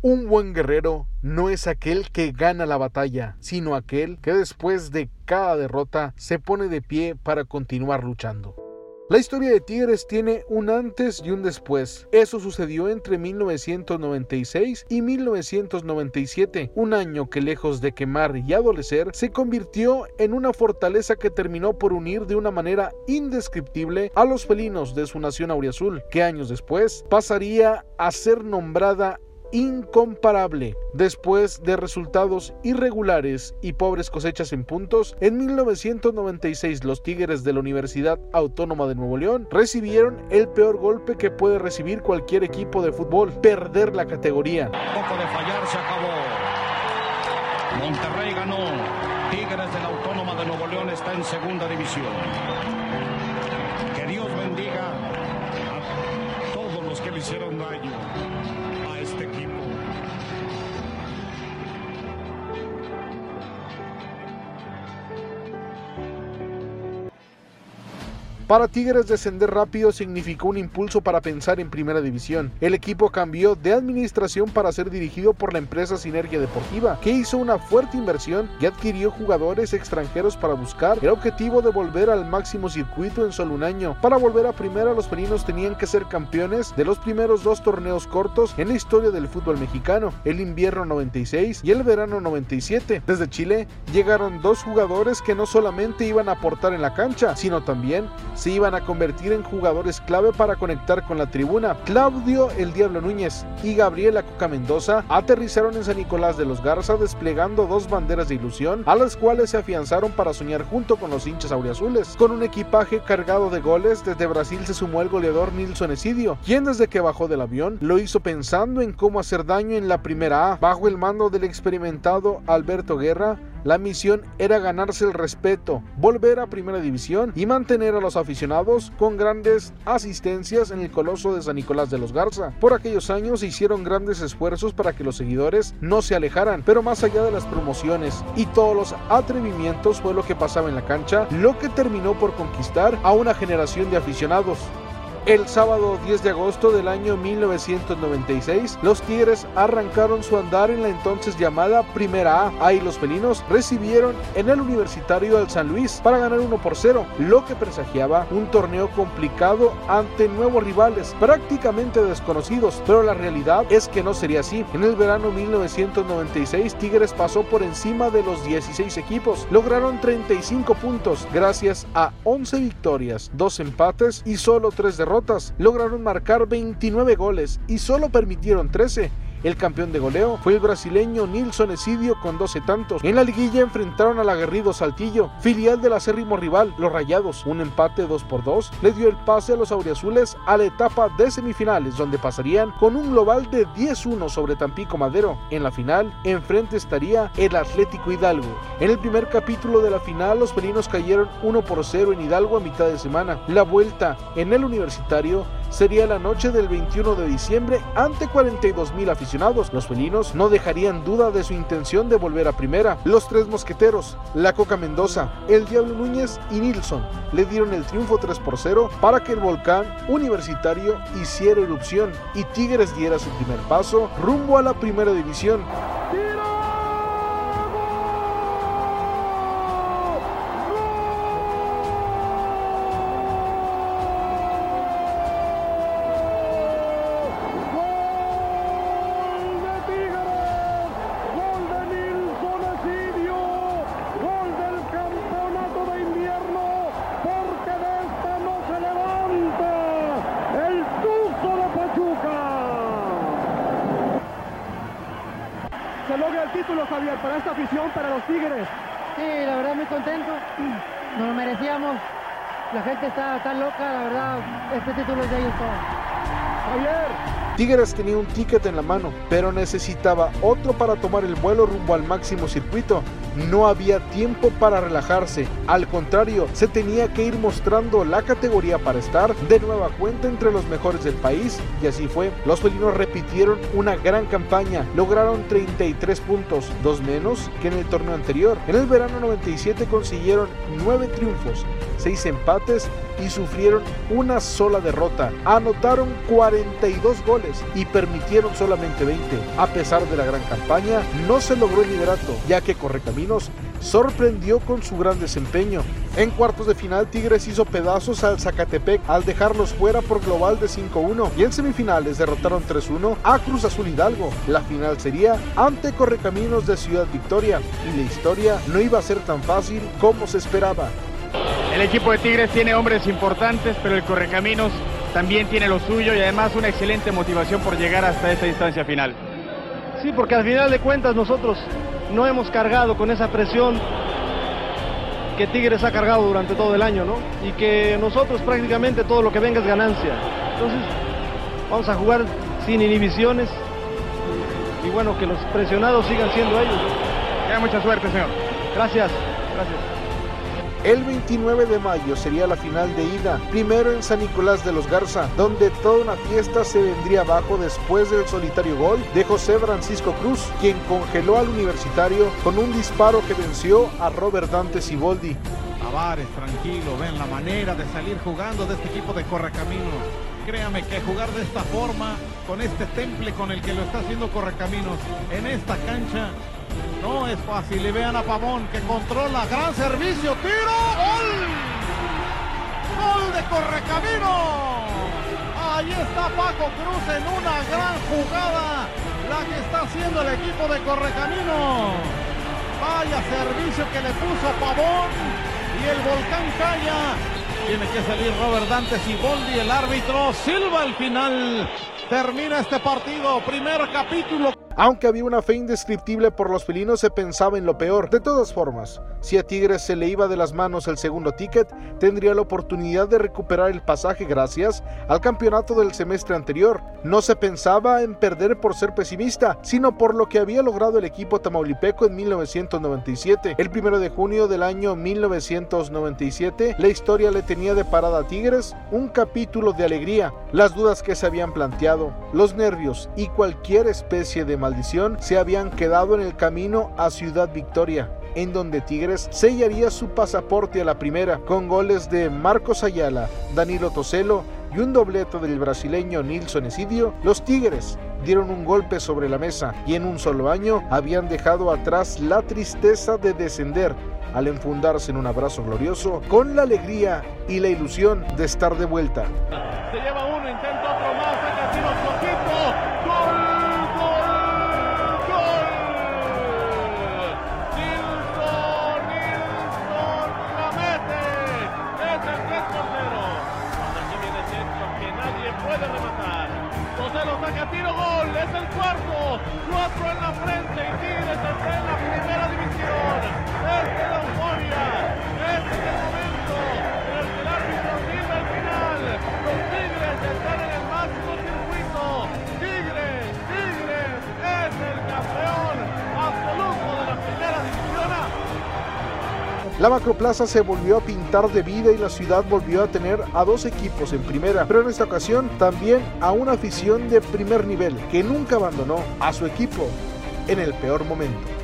Un buen guerrero no es aquel que gana la batalla, sino aquel que después de cada derrota se pone de pie para continuar luchando. La historia de Tigres tiene un antes y un después. Eso sucedió entre 1996 y 1997, un año que lejos de quemar y adolecer, se convirtió en una fortaleza que terminó por unir de una manera indescriptible a los felinos de su nación auriazul, que años después pasaría a ser nombrada incomparable. Después de resultados irregulares y pobres cosechas en puntos, en 1996 los Tigres de la Universidad Autónoma de Nuevo León recibieron el peor golpe que puede recibir cualquier equipo de fútbol, perder la categoría. Poco de fallar se acabó. Monterrey ganó. Tigres de la Autónoma de Nuevo León está en segunda división. Que Dios bendiga a todos los que le hicieron daño. Este equipo. Para Tigres descender rápido significó un impulso para pensar en primera división. El equipo cambió de administración para ser dirigido por la empresa Sinergia Deportiva, que hizo una fuerte inversión y adquirió jugadores extranjeros para buscar el objetivo de volver al máximo circuito en solo un año. Para volver a primera los felinos tenían que ser campeones de los primeros dos torneos cortos en la historia del fútbol mexicano, el invierno 96 y el verano 97. Desde Chile llegaron dos jugadores que no solamente iban a aportar en la cancha, sino también se iban a convertir en jugadores clave para conectar con la tribuna. Claudio El Diablo Núñez y Gabriela Coca Mendoza aterrizaron en San Nicolás de los Garza desplegando dos banderas de ilusión a las cuales se afianzaron para soñar junto con los hinchas auriazules. Con un equipaje cargado de goles, desde Brasil se sumó el goleador Nilson Esidio, quien desde que bajó del avión lo hizo pensando en cómo hacer daño en la primera A. Bajo el mando del experimentado Alberto Guerra, la misión era ganarse el respeto, volver a primera división y mantener a los aficionados con grandes asistencias en el coloso de San Nicolás de los Garza. Por aquellos años se hicieron grandes esfuerzos para que los seguidores no se alejaran, pero más allá de las promociones y todos los atrevimientos fue lo que pasaba en la cancha, lo que terminó por conquistar a una generación de aficionados. El sábado 10 de agosto del año 1996, los Tigres arrancaron su andar en la entonces llamada Primera A. Ahí los felinos recibieron en el Universitario al San Luis para ganar 1 por 0, lo que presagiaba un torneo complicado ante nuevos rivales prácticamente desconocidos, pero la realidad es que no sería así. En el verano 1996, Tigres pasó por encima de los 16 equipos, lograron 35 puntos gracias a 11 victorias, 2 empates y solo 3 derrotas lograron marcar 29 goles y solo permitieron 13 el campeón de goleo fue el brasileño Nilson Esidio con 12 tantos. En la liguilla enfrentaron al aguerrido Saltillo, filial del acérrimo rival, los Rayados. Un empate 2 por 2 le dio el pase a los auriazules a la etapa de semifinales, donde pasarían con un global de 10-1 sobre Tampico Madero. En la final, enfrente estaría el Atlético Hidalgo. En el primer capítulo de la final, los felinos cayeron 1 por 0 en Hidalgo a mitad de semana. La vuelta en el universitario sería la noche del 21 de diciembre ante 42 mil aficionados. Los felinos no dejarían duda de su intención de volver a primera. Los tres mosqueteros, la Coca Mendoza, el Diablo Núñez y Nilsson le dieron el triunfo 3 por 0 para que el volcán universitario hiciera erupción y Tigres diera su primer paso rumbo a la primera división. Para esta afición, para los Tigres. Sí, la verdad muy contento. Nos lo merecíamos. La gente está tan loca, la verdad, este título es de ellos todos. Javier, Tigres tenía un ticket en la mano, pero necesitaba otro para tomar el vuelo rumbo al máximo circuito. No había tiempo para relajarse, al contrario, se tenía que ir mostrando la categoría para estar de nueva cuenta entre los mejores del país, y así fue. Los felinos repitieron una gran campaña, lograron 33 puntos, dos menos que en el torneo anterior. En el verano 97 consiguieron 9 triunfos, 6 empates y sufrieron una sola derrota. Anotaron 42 goles y permitieron solamente 20. A pesar de la gran campaña, no se logró el liderato, ya que Sorprendió con su gran desempeño. En cuartos de final, Tigres hizo pedazos al Zacatepec al dejarlos fuera por global de 5-1 y en semifinales derrotaron 3-1 a Cruz Azul Hidalgo. La final sería ante Correcaminos de Ciudad Victoria y la historia no iba a ser tan fácil como se esperaba. El equipo de Tigres tiene hombres importantes, pero el Correcaminos también tiene lo suyo y además una excelente motivación por llegar hasta esta instancia final. Sí, porque al final de cuentas nosotros no hemos cargado con esa presión que Tigres ha cargado durante todo el año, ¿no? Y que nosotros prácticamente todo lo que venga es ganancia. Entonces, vamos a jugar sin inhibiciones y bueno, que los presionados sigan siendo ellos. ¿no? mucha suerte, señor. Gracias, gracias. El 29 de mayo sería la final de ida, primero en San Nicolás de los Garza, donde toda una fiesta se vendría abajo después del solitario gol de José Francisco Cruz, quien congeló al universitario con un disparo que venció a Robert Dante Siboldi. Tavares, tranquilo, ven la manera de salir jugando de este equipo de Correcaminos. Créame que jugar de esta forma, con este temple con el que lo está haciendo Correcaminos en esta cancha, no es fácil. Y vean a Pavón que controla. Gran servicio. Tiro. Gol. Gol de Correcamino. Ahí está Paco Cruz en una gran jugada. La que está haciendo el equipo de Correcamino. Vaya servicio que le puso Pavón. Y el volcán calla. Tiene que salir Robert Dantes y Boldi, el árbitro. Silva al final. Termina este partido. Primer capítulo. Aunque había una fe indescriptible por los felinos, se pensaba en lo peor. De todas formas, si a Tigres se le iba de las manos el segundo ticket, tendría la oportunidad de recuperar el pasaje gracias al campeonato del semestre anterior. No se pensaba en perder por ser pesimista, sino por lo que había logrado el equipo tamaulipeco en 1997. El primero de junio del año 1997, la historia le tenía de parada a Tigres un capítulo de alegría, las dudas que se habían planteado, los nervios y cualquier especie de maldición se habían quedado en el camino a Ciudad Victoria, en donde Tigres sellaría su pasaporte a la primera, con goles de Marcos Ayala, Danilo Toselo y un dobleto del brasileño Nilson Esidio, los Tigres dieron un golpe sobre la mesa y en un solo año habían dejado atrás la tristeza de descender al enfundarse en un abrazo glorioso con la alegría y la ilusión de estar de vuelta. Se lleva uno, intenta otro más, saca tiro gol, es el cuarto, cuatro en la frente y Tigres está en la primera división. Esta es la euforia, es La Macroplaza se volvió a pintar de vida y la ciudad volvió a tener a dos equipos en primera, pero en esta ocasión también a una afición de primer nivel que nunca abandonó a su equipo en el peor momento.